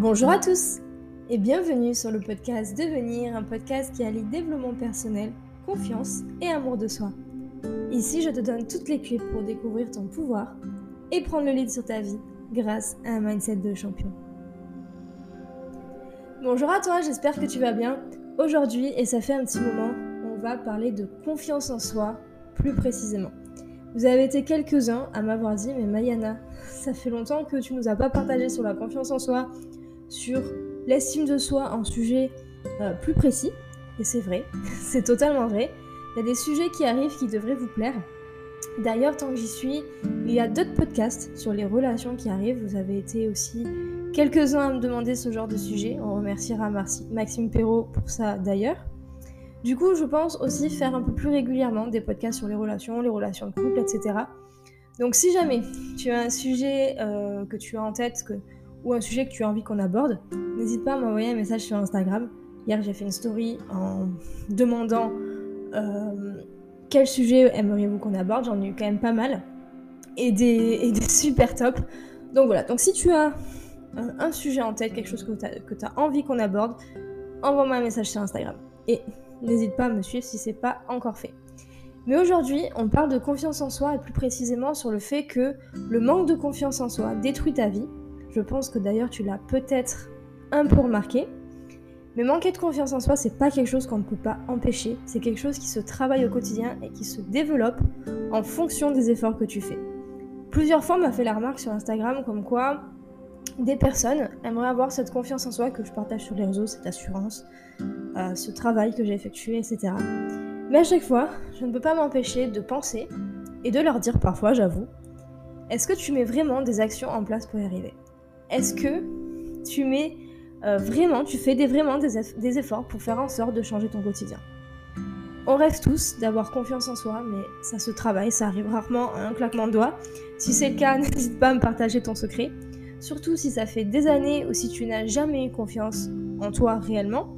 Bonjour à tous et bienvenue sur le podcast Devenir, un podcast qui allie développement personnel, confiance et amour de soi. Ici, je te donne toutes les clés pour découvrir ton pouvoir et prendre le lead sur ta vie grâce à un mindset de champion. Bonjour à toi, j'espère que tu vas bien. Aujourd'hui, et ça fait un petit moment, on va parler de confiance en soi plus précisément. Vous avez été quelques-uns à m'avoir dit, mais Mayana, ça fait longtemps que tu nous as pas partagé sur la confiance en soi, sur l'estime de soi, un sujet euh, plus précis. Et c'est vrai, c'est totalement vrai. Il y a des sujets qui arrivent qui devraient vous plaire. D'ailleurs, tant que j'y suis, il y a d'autres podcasts sur les relations qui arrivent. Vous avez été aussi quelques-uns à me demander ce genre de sujet. On remerciera Maxime Perrault pour ça d'ailleurs. Du coup, je pense aussi faire un peu plus régulièrement des podcasts sur les relations, les relations de couple, etc. Donc si jamais tu as un sujet euh, que tu as en tête ou un sujet que tu as envie qu'on aborde, n'hésite pas à m'envoyer un message sur Instagram. Hier, j'ai fait une story en demandant euh, quel sujet aimeriez-vous qu'on aborde. J'en ai eu quand même pas mal et des, super top. Donc voilà, donc si tu as un, sujet en tête, quelque chose que tu as, envie qu'on aborde, envoie-moi un message sur Instagram. Et n'hésite pas à me suivre si c'est pas encore fait. Mais aujourd'hui, on parle de confiance en soi et plus précisément sur le fait que le manque de confiance en soi détruit ta vie. Je pense que d'ailleurs tu l'as peut-être un peu remarqué. Mais manquer de confiance en soi, c'est pas quelque chose qu'on ne peut pas empêcher, c'est quelque chose qui se travaille au quotidien et qui se développe en fonction des efforts que tu fais. Plusieurs fois, on m'a fait la remarque sur Instagram comme quoi des personnes aimeraient avoir cette confiance en soi que je partage sur les réseaux, cette assurance, euh, ce travail que j'ai effectué, etc. Mais à chaque fois, je ne peux pas m'empêcher de penser et de leur dire parfois, j'avoue, est-ce que tu mets vraiment des actions en place pour y arriver? Est-ce que tu mets euh, vraiment, tu fais vraiment des, efforts pour faire en sorte de changer ton quotidien? On rêve tous d'avoir confiance en soi, mais ça se travaille, ça arrive rarement à un claquement de doigts. Si c'est le cas, n'hésite pas à me partager ton secret. Surtout si ça fait des années ou si tu n'as jamais eu confiance en toi réellement.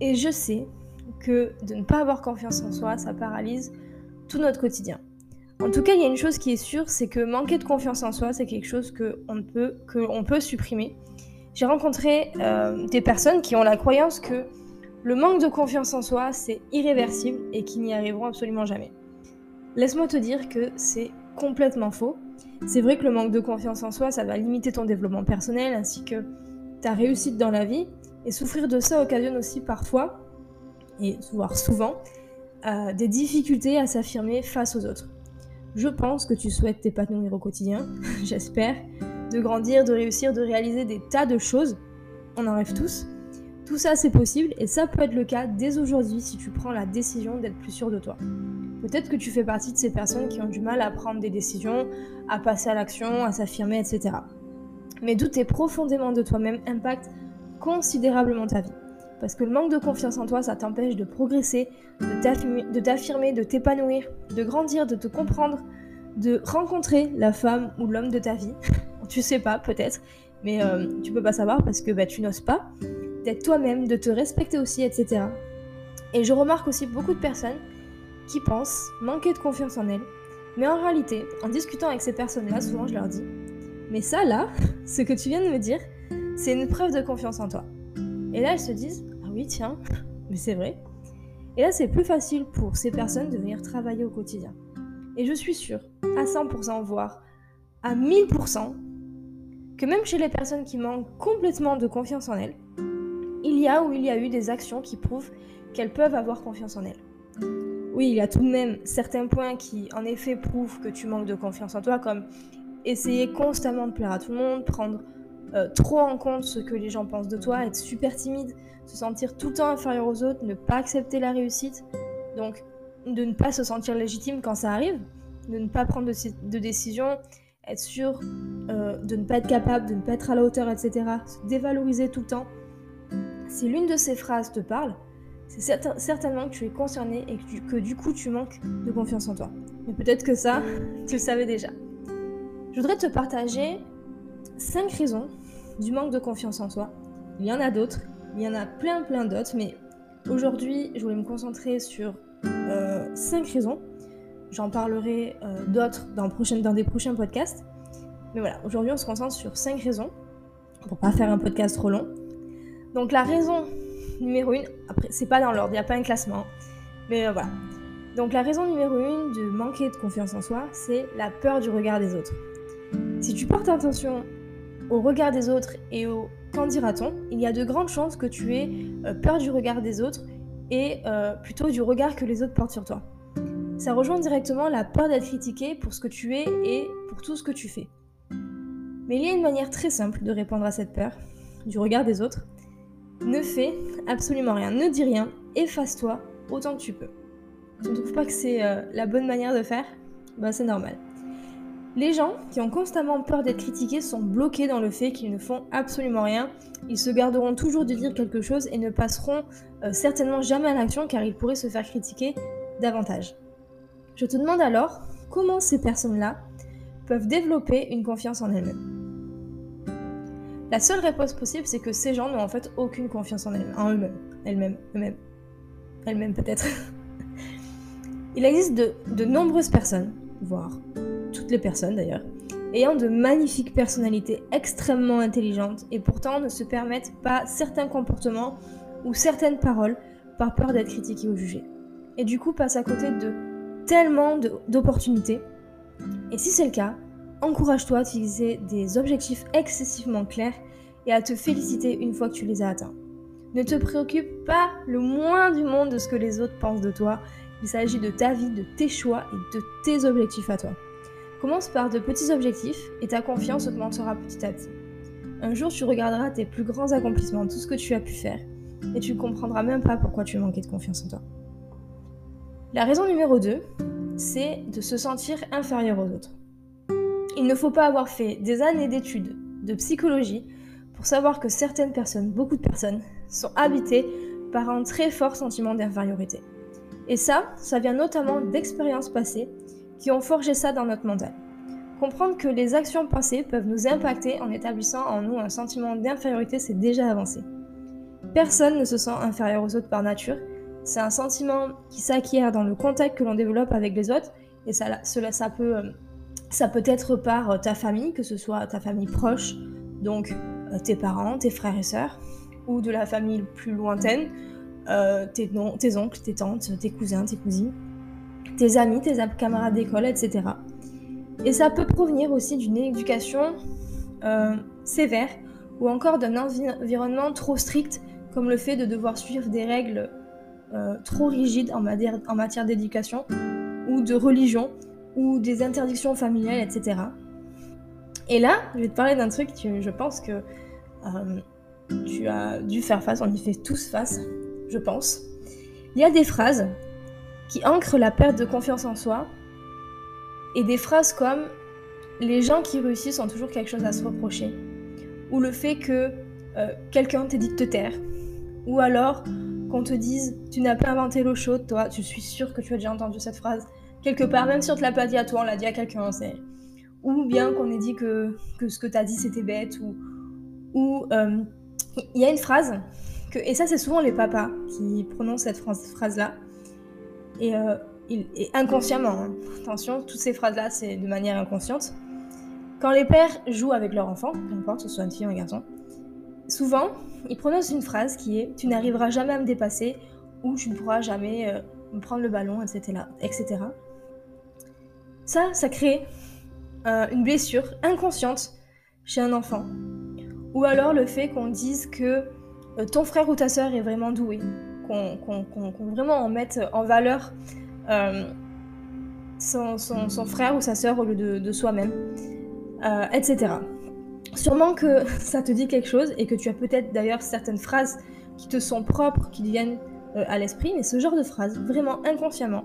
Et je sais que de ne pas avoir confiance en soi, ça paralyse tout notre quotidien. En tout cas, il y a une chose qui est sûre, c'est que manquer de confiance en soi, c'est quelque chose qu'on peut, que peut supprimer. J'ai rencontré euh, des personnes qui ont la croyance que le manque de confiance en soi, c'est irréversible et qu'ils n'y arriveront absolument jamais. Laisse-moi te dire que c'est complètement faux. C'est vrai que le manque de confiance en soi, ça va limiter ton développement personnel ainsi que ta réussite dans la vie. Et souffrir de ça occasionne aussi parfois, et voire souvent, euh, des difficultés à s'affirmer face aux autres. Je pense que tu souhaites t'épanouir au quotidien, j'espère, de grandir, de réussir, de réaliser des tas de choses. On en rêve tous. Tout ça, c'est possible et ça peut être le cas dès aujourd'hui si tu prends la décision d'être plus sûr de toi. Peut-être que tu fais partie de ces personnes qui ont du mal à prendre des décisions, à passer à l'action, à s'affirmer, etc. Mais douter profondément de toi-même impacte considérablement ta vie. Parce que le manque de confiance en toi, ça t'empêche de progresser, de t'affirmer, de t'épanouir, de grandir, de te comprendre, de rencontrer la femme ou l'homme de ta vie. tu sais pas, peut-être, mais euh, tu peux pas savoir parce que bah, tu n'oses pas d'être toi-même, de te respecter aussi, etc. Et je remarque aussi beaucoup de personnes qui pensent manquer de confiance en elles. Mais en réalité, en discutant avec ces personnes-là, souvent je leur dis Mais ça là, ce que tu viens de me dire, c'est une preuve de confiance en toi. Et là, elles se disent tiens, mais c'est vrai. Et là, c'est plus facile pour ces personnes de venir travailler au quotidien. Et je suis sûre, à 100%, voire à 1000%, que même chez les personnes qui manquent complètement de confiance en elles, il y a ou il y a eu des actions qui prouvent qu'elles peuvent avoir confiance en elles. Oui, il y a tout de même certains points qui, en effet, prouvent que tu manques de confiance en toi, comme essayer constamment de plaire à tout le monde, prendre euh, trop en compte ce que les gens pensent de toi, être super timide, se sentir tout le temps inférieur aux autres, ne pas accepter la réussite, donc de ne pas se sentir légitime quand ça arrive, de ne pas prendre de, décision, être sûr euh, de ne pas être capable, de ne pas être à la hauteur, etc., se dévaloriser tout le temps. Si l'une de ces phrases te parle, c'est certainement que tu es concerné et que, du coup tu manques de confiance en toi. Mais peut-être que ça, tu le savais déjà. Je voudrais te partager 5 raisons du manque de confiance en soi. Il y en a d'autres, il y en a plein plein d'autres, mais aujourd'hui je voulais me concentrer sur 5 euh, raisons. J'en parlerai euh, d'autres dans, des prochains podcasts. Mais voilà, aujourd'hui on se concentre sur 5 raisons pour pas faire un podcast trop long. Donc la raison numéro une, après c'est pas dans l'ordre, il n'y a pas un classement, mais euh, voilà. Donc la raison numéro une de manquer de confiance en soi, c'est la peur du regard des autres. Si tu portes attention au regard des autres et au qu'en dira-t-on, il y a de grandes chances que tu aies euh, peur du regard des autres et euh, plutôt du regard que les autres portent sur toi. Ça rejoint directement la peur d'être critiqué pour ce que tu es et pour tout ce que tu fais. Mais il y a une manière très simple de répondre à cette peur, du regard des autres. Ne fais absolument rien, ne dis rien, efface-toi autant que tu peux. Tu ne trouves pas que c'est euh, la bonne manière de faire Bah c'est normal. Les gens qui ont constamment peur d'être critiqués sont bloqués dans le fait qu'ils ne font absolument rien. Ils se garderont toujours de dire quelque chose et ne passeront euh, certainement jamais à l'action car ils pourraient se faire critiquer davantage. Je te demande alors comment ces personnes-là peuvent développer une confiance en elles-mêmes? La seule réponse possible, c'est que ces gens n'ont en fait aucune confiance en eux-mêmes, elles-mêmes, eux-mêmes, elles-mêmes peut-être. Il existe de nombreuses personnes, voire les personnes d'ailleurs, ayant de magnifiques personnalités extrêmement intelligentes et pourtant ne se permettent pas certains comportements ou certaines paroles par peur d'être critiquées ou jugées. Et du coup passent à côté de tellement d'opportunités. Et si c'est le cas, encourage-toi à utiliser des objectifs excessivement clairs et à te féliciter une fois que tu les as atteints. Ne te préoccupe pas le moins du monde de ce que les autres pensent de toi. Il s'agit de ta vie, de tes choix et de tes objectifs à toi. Commence par de petits objectifs et ta confiance augmentera petit à petit. Un jour, tu regarderas tes plus grands accomplissements, tout ce que tu as pu faire, et tu ne comprendras même pas pourquoi tu manquais de confiance en toi. La raison numéro 2, c'est de se sentir inférieur aux autres. Il ne faut pas avoir fait des années d'études de psychologie pour savoir que certaines personnes, beaucoup de personnes, sont habitées par un très fort sentiment d'infériorité. Et ça, ça vient notamment d'expériences passées qui ont forgé ça dans notre mental. Comprendre que les actions passées peuvent nous impacter en établissant en nous un sentiment d'infériorité, c'est déjà avancé. Personne ne se sent inférieur aux autres par nature. C'est un sentiment qui s'acquiert dans le contact que l'on développe avec les autres, et ça, cela, ça peut, euh, ça peut être par euh, ta famille, que ce soit ta famille proche, donc euh, tes parents, tes frères et sœurs, ou de la famille plus lointaine, tes oncles, tes tantes, tes cousins, tes cousines tes amis, tes camarades d'école, etc. Et ça peut provenir aussi d'une éducation euh, sévère ou encore d'un environnement trop strict, comme le fait de devoir suivre des règles euh, trop rigides en matière, d'éducation ou de religion ou des interdictions familiales, etc. Et là, je vais te parler d'un truc que je pense que euh, tu as dû faire face, on y fait tous face, je pense. Il y a des phrases qui ancre la perte de confiance en soi. Et des phrases comme les gens qui réussissent ont toujours quelque chose à se reprocher. Ou le fait que euh, quelqu'un t'ait dit de te taire. Ou alors qu'on te dise tu n'as pas inventé l'eau chaude, toi, je suis sûre que tu as déjà entendu cette phrase quelque part, même si on te l'a pas dit à toi, on l'a dit à quelqu'un. Ou bien qu'on ait dit que, ce que tu as dit c'était bête, ou. Euh, il y a une phrase, et ça c'est souvent les papas qui prononcent cette phrase-là, et, euh, inconsciemment. Hein. Attention, toutes ces phrases-là, c'est de manière inconsciente. Quand les pères jouent avec leur enfant, peu importe, que ce soit une fille ou un garçon, souvent, ils prononcent une phrase qui est Tu n'arriveras jamais à me dépasser ou tu ne pourras jamais euh, me prendre le ballon, etc. etc. Ça, ça crée euh, une blessure inconsciente chez un enfant. Ou alors le fait qu'on dise que ton frère ou ta sœur est vraiment doué, qu'on vraiment en mette en valeur euh, son, frère ou sa sœur au lieu de, soi-même, euh, etc. Sûrement que ça te dit quelque chose et que tu as peut-être d'ailleurs certaines phrases qui te sont propres, qui viennent euh, à l'esprit, mais ce genre de phrase, vraiment inconsciemment,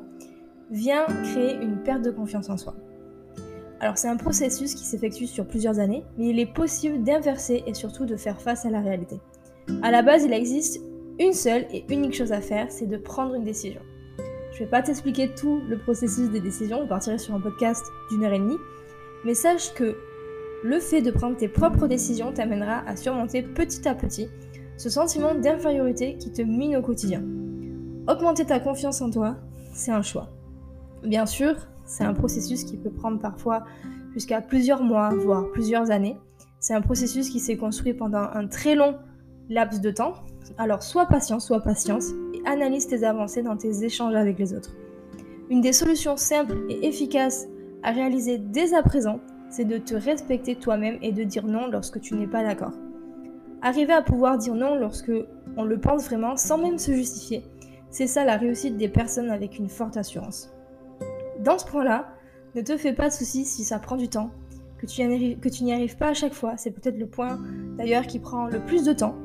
vient créer une perte de confiance en soi. Alors c'est un processus qui s'effectue sur plusieurs années, mais il est possible d'inverser et surtout de faire face à la réalité. À la base, il existe une seule et unique chose à faire, c'est de prendre une décision. Je vais pas t'expliquer tout le processus des décisions, on partirait sur un podcast d'une heure et demie, mais sache que le fait de prendre tes propres décisions t'amènera à surmonter petit à petit ce sentiment d'infériorité qui te mine au quotidien. Augmenter ta confiance en toi, c'est un choix. Bien sûr, c'est un processus qui peut prendre parfois jusqu'à plusieurs mois, voire plusieurs années, C'est un processus qui s'est construit pendant un très long laps de temps. Alors sois patient, sois patience et analyse tes avancées dans tes échanges avec les autres. Une des solutions simples et efficaces à réaliser dès à présent, c'est de te respecter toi-même et de dire non lorsque tu n'es pas d'accord. Arriver à pouvoir dire non lorsque on le pense vraiment sans même se justifier, c'est ça la réussite des personnes avec une forte assurance. Dans ce point-là, ne te fais pas de soucis si ça prend du temps, que tu n'y arrives pas à chaque fois. C'est peut-être le point d'ailleurs qui prend le plus de temps.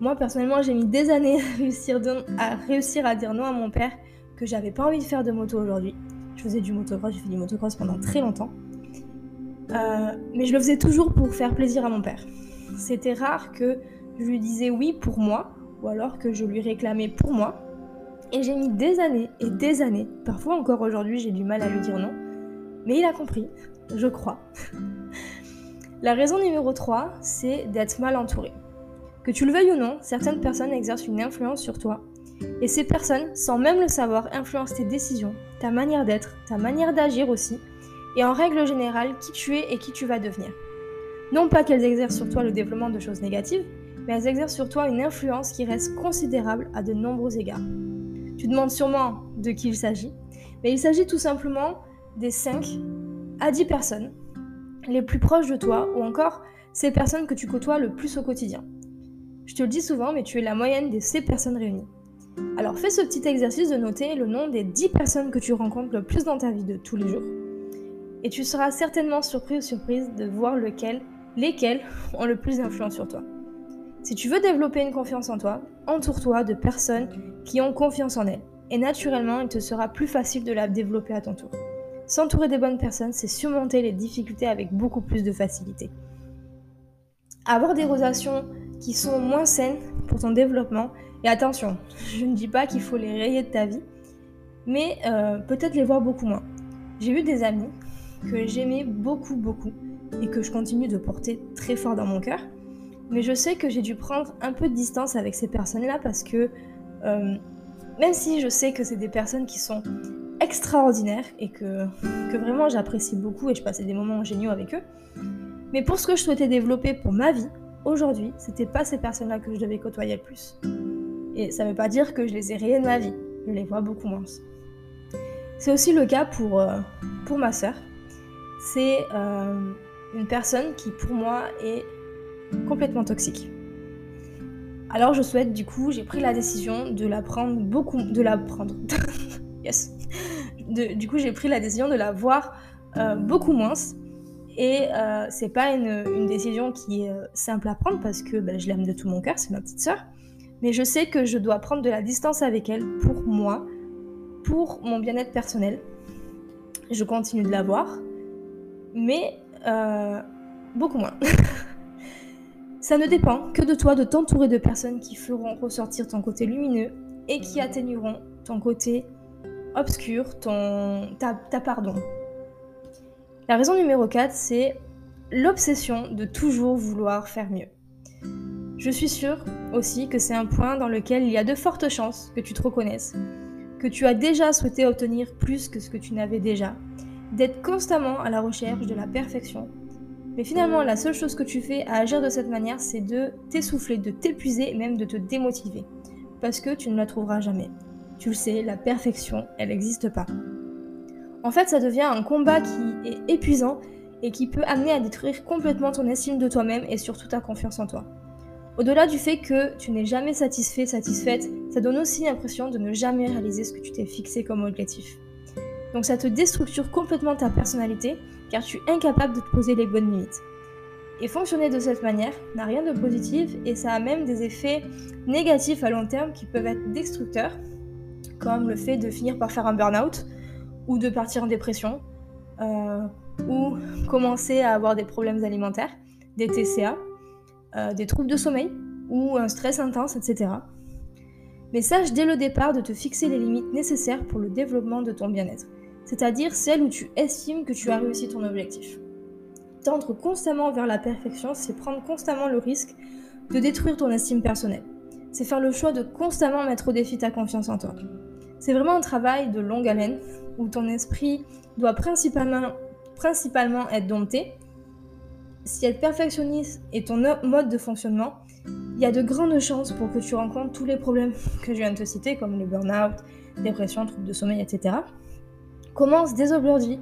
Moi personnellement, j'ai mis des années à réussir, à dire non à mon père que j'avais pas envie de faire de moto aujourd'hui. Je faisais du motocross, j'ai fait du motocross pendant très longtemps. Euh, mais je le faisais toujours pour faire plaisir à mon père. C'était rare que je lui disais oui pour moi, ou alors que je lui réclamais pour moi, et j'ai mis des années et des années, parfois encore aujourd'hui j'ai du mal à lui dire non, mais il a compris, je crois. La raison numéro 3, c'est d'être mal entouré. Que tu le veuilles ou non, certaines personnes exercent une influence sur toi. Et ces personnes, sans même le savoir, influencent tes décisions, ta manière d'être, ta manière d'agir aussi, et en règle générale, qui tu es et qui tu vas devenir. Non pas qu'elles exercent sur toi le développement de choses négatives, mais elles exercent sur toi une influence qui reste considérable à de nombreux égards. Tu demandes sûrement de qui il s'agit, mais il s'agit tout simplement des 5 à 10 personnes les plus proches de toi ou encore ces personnes que tu côtoies le plus au quotidien. Je te le dis souvent, mais tu es la moyenne de ces personnes réunies. Alors fais ce petit exercice de noter le nom des 10 personnes que tu rencontres le plus dans ta vie de tous les jours. Et tu seras certainement surpris ou surprise de voir lequel, lesquels ont le plus d'influence sur toi. Si tu veux développer une confiance en toi, entoure-toi de personnes qui ont confiance en elles. Et naturellement, il te sera plus facile de la développer à ton tour. S'entourer des bonnes personnes, c'est surmonter les difficultés avec beaucoup plus de facilité. Avoir des relations qui sont moins saines pour ton développement, et attention, je ne dis pas qu'il faut les rayer de ta vie, mais euh, peut-être les voir beaucoup moins. J'ai eu des amis que j'aimais beaucoup, beaucoup, et que je continue de porter très fort dans mon cœur, mais je sais que j'ai dû prendre un peu de distance avec ces personnes-là parce que euh, même si je sais que c'est des personnes qui sont extraordinaires et que, que vraiment j'apprécie beaucoup et je passais des moments géniaux avec eux, mais pour ce que je souhaitais développer pour ma vie, aujourd'hui, c'était pas ces personnes-là que je devais côtoyer le plus. Et ça veut pas dire que je les ai rayées de ma vie, je les vois beaucoup moins. C'est aussi le cas pour, euh, pour ma sœur. C'est euh, une personne qui pour moi est complètement toxique. Alors je souhaite du coup, j'ai pris la décision de la prendre beaucoup, de la prendre, yes. du coup j'ai pris la décision de la voir euh, beaucoup moins. Et euh, c'est pas une, décision qui est euh, simple à prendre parce que ben, je l'aime de tout mon cœur, c'est ma petite sœur. Mais je sais que je dois prendre de la distance avec elle pour moi, pour mon bien-être personnel. Je continue de la voir, mais beaucoup moins. Ça ne dépend que de toi de t'entourer de personnes qui feront ressortir ton côté lumineux et qui atténueront ton côté obscur, ton, ta pardon. La raison numéro 4, c'est l'obsession de toujours vouloir faire mieux. Je suis sûre aussi que c'est un point dans lequel il y a de fortes chances que tu te reconnaisses, que tu as déjà souhaité obtenir plus que ce que tu n'avais déjà, d'être constamment à la recherche de la perfection mais finalement, la seule chose que tu fais à agir de cette manière, c'est de t'essouffler, de t'épuiser même de te démotiver. Parce que tu ne la trouveras jamais. Tu le sais, la perfection, elle n'existe pas. En fait, ça devient un combat qui est épuisant et qui peut amener à détruire complètement ton estime de toi-même et surtout ta confiance en toi. Au-delà du fait que tu n'es jamais satisfait, satisfaite, ça donne aussi l'impression de ne jamais réaliser ce que tu t'es fixé comme objectif. Donc ça te déstructure complètement ta personnalité car tu es incapable de te poser les bonnes limites. Et fonctionner de cette manière n'a rien de positif et ça a même des effets négatifs à long terme qui peuvent être destructeurs, comme le fait de finir par faire un burn-out ou de partir en dépression euh, ou commencer à avoir des problèmes alimentaires, des TCA, euh, des troubles de sommeil ou un stress intense, etc. Mais sache dès le départ de te fixer les limites nécessaires pour le développement de ton bien-être c'est-à-dire celle où tu estimes que tu as réussi ton objectif. Tendre constamment vers la perfection, c'est prendre constamment le risque de détruire ton estime personnelle. C'est faire le choix de constamment mettre au défi ta confiance en toi. C'est vraiment un travail de longue haleine où ton esprit doit principalement, être dompté si être perfectionniste est ton mode de fonctionnement, il y a de grandes chances pour que tu rencontres tous les problèmes que je viens de te citer, comme le burn-out, dépression, troubles de sommeil, etc. Commence dès aujourd'hui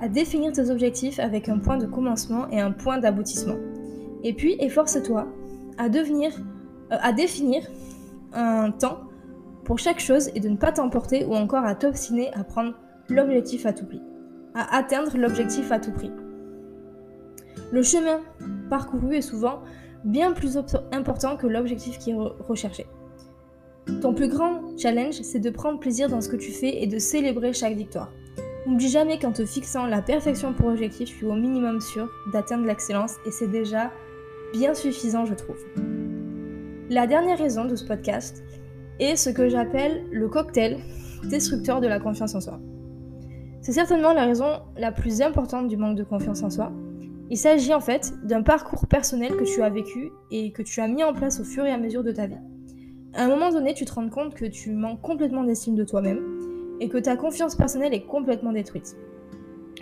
à définir tes objectifs avec un point de commencement et un point d'aboutissement. Et puis, efforce-toi à, euh, à définir un temps pour chaque chose et de ne pas t'emporter ou encore à t'obstiner à prendre l'objectif à tout prix, à atteindre l'objectif à tout prix. Le chemin parcouru est souvent bien plus important que l'objectif qui est recherché. Ton plus grand challenge, c'est de prendre plaisir dans ce que tu fais et de célébrer chaque victoire. N'oublie jamais qu'en te fixant la perfection pour objectif, tu es au minimum sûr d'atteindre l'excellence et c'est déjà bien suffisant, je trouve. La dernière raison de ce podcast est ce que j'appelle le cocktail destructeur de la confiance en soi. C'est certainement la raison la plus importante du manque de confiance en soi. Il s'agit en fait d'un parcours personnel que tu as vécu et que tu as mis en place au fur et à mesure de ta vie. À un moment donné, tu te rends compte que tu manques complètement d'estime de toi-même et que ta confiance personnelle est complètement détruite.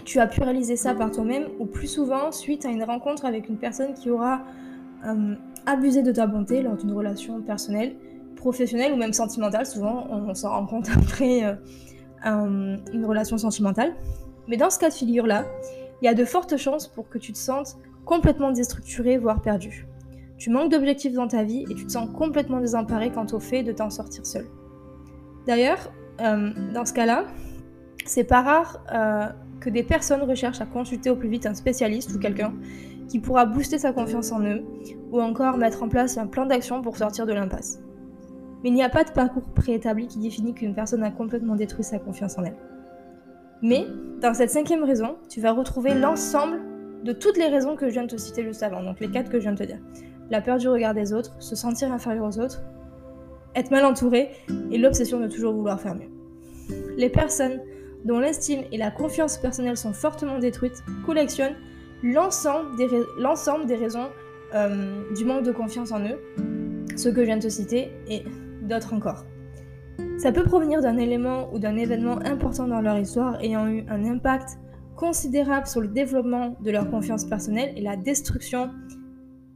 Tu as pu réaliser ça par toi-même ou plus souvent suite à une rencontre avec une personne qui aura euh, abusé de ta bonté lors d'une relation personnelle, professionnelle ou même sentimentale. Souvent, on s'en rend compte après euh, une relation sentimentale. Mais dans ce cas de figure-là, il y a de fortes chances pour que tu te sentes complètement déstructuré, voire perdu. Tu manques d'objectifs dans ta vie et tu te sens complètement désemparé quant au fait de t'en sortir seul. D'ailleurs, euh, dans ce cas-là, c'est pas rare euh, que des personnes recherchent à consulter au plus vite un spécialiste ou quelqu'un qui pourra booster sa confiance en eux ou encore mettre en place un plan d'action pour sortir de l'impasse. Mais il n'y a pas de parcours préétabli qui définit qu'une personne a complètement détruit sa confiance en elle. Mais dans cette cinquième raison, tu vas retrouver l'ensemble de toutes les raisons que je viens de te citer juste avant, donc les quatre que je viens de te dire. La peur du regard des autres, se sentir inférieur aux autres, être mal entouré et l'obsession de toujours vouloir faire mieux. Les personnes dont l'estime et la confiance personnelle sont fortement détruites collectionnent l'ensemble des, raisons euh, du manque de confiance en eux, ce que je viens de te citer, et d'autres encore. Ça peut provenir d'un élément ou d'un événement important dans leur histoire ayant eu un impact considérable sur le développement de leur confiance personnelle et la destruction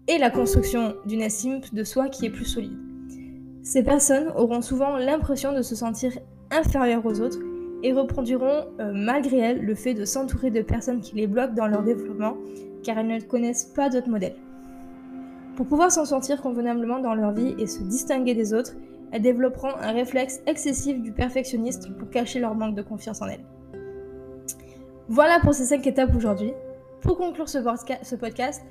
et la construction d'une estime de soi qui est plus solide. Ces personnes auront souvent l'impression de se sentir inférieures aux autres et reproduiront euh, malgré elles le fait de s'entourer de personnes qui les bloquent dans leur développement car elles ne connaissent pas d'autres modèles. Pour pouvoir s'en sortir convenablement dans leur vie et se distinguer des autres, elles développeront un réflexe excessif du perfectionniste pour cacher leur manque de confiance en elles. Voilà pour ces 5 étapes aujourd'hui. Pour conclure ce, podcast,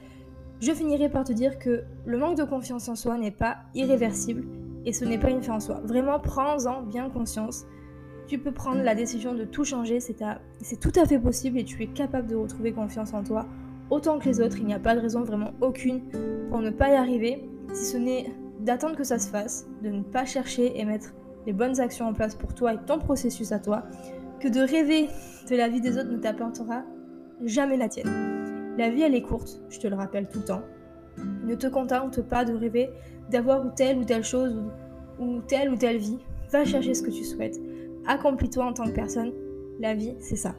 je finirai par te dire que le manque de confiance en soi n'est pas irréversible et ce n'est pas une fin en soi. Vraiment, prends-en bien conscience. Tu peux prendre la décision de tout changer, c'est tout à fait possible et tu es capable de retrouver confiance en toi autant que les autres. Il n'y a pas de raison vraiment aucune pour ne pas y arriver, si ce n'est d'attendre que ça se fasse, de ne pas chercher et mettre les bonnes actions en place pour toi et ton processus à toi, que de rêver de la vie des autres ne t'apportera jamais la tienne. La vie, elle est courte, je te le rappelle tout le temps. Ne te contente pas de rêver d'avoir ou telle ou telle chose ou, telle ou telle vie. Va chercher ce que tu souhaites. Accomplis-toi en tant que personne. La vie, c'est ça.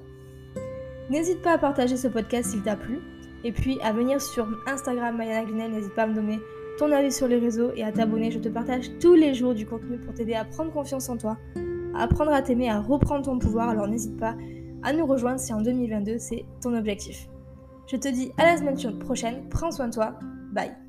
N'hésite pas à partager ce podcast s'il t'a plu. Et puis à venir sur Instagram Mayana Glinel, n'hésite pas à me donner ton avis sur les réseaux et à t'abonner. Je te partage tous les jours du contenu pour t'aider à prendre confiance en toi, à apprendre à t'aimer, à reprendre ton pouvoir. Alors n'hésite pas à nous rejoindre si en 2022 c'est ton objectif. Je te dis à la semaine prochaine, prends soin de toi, bye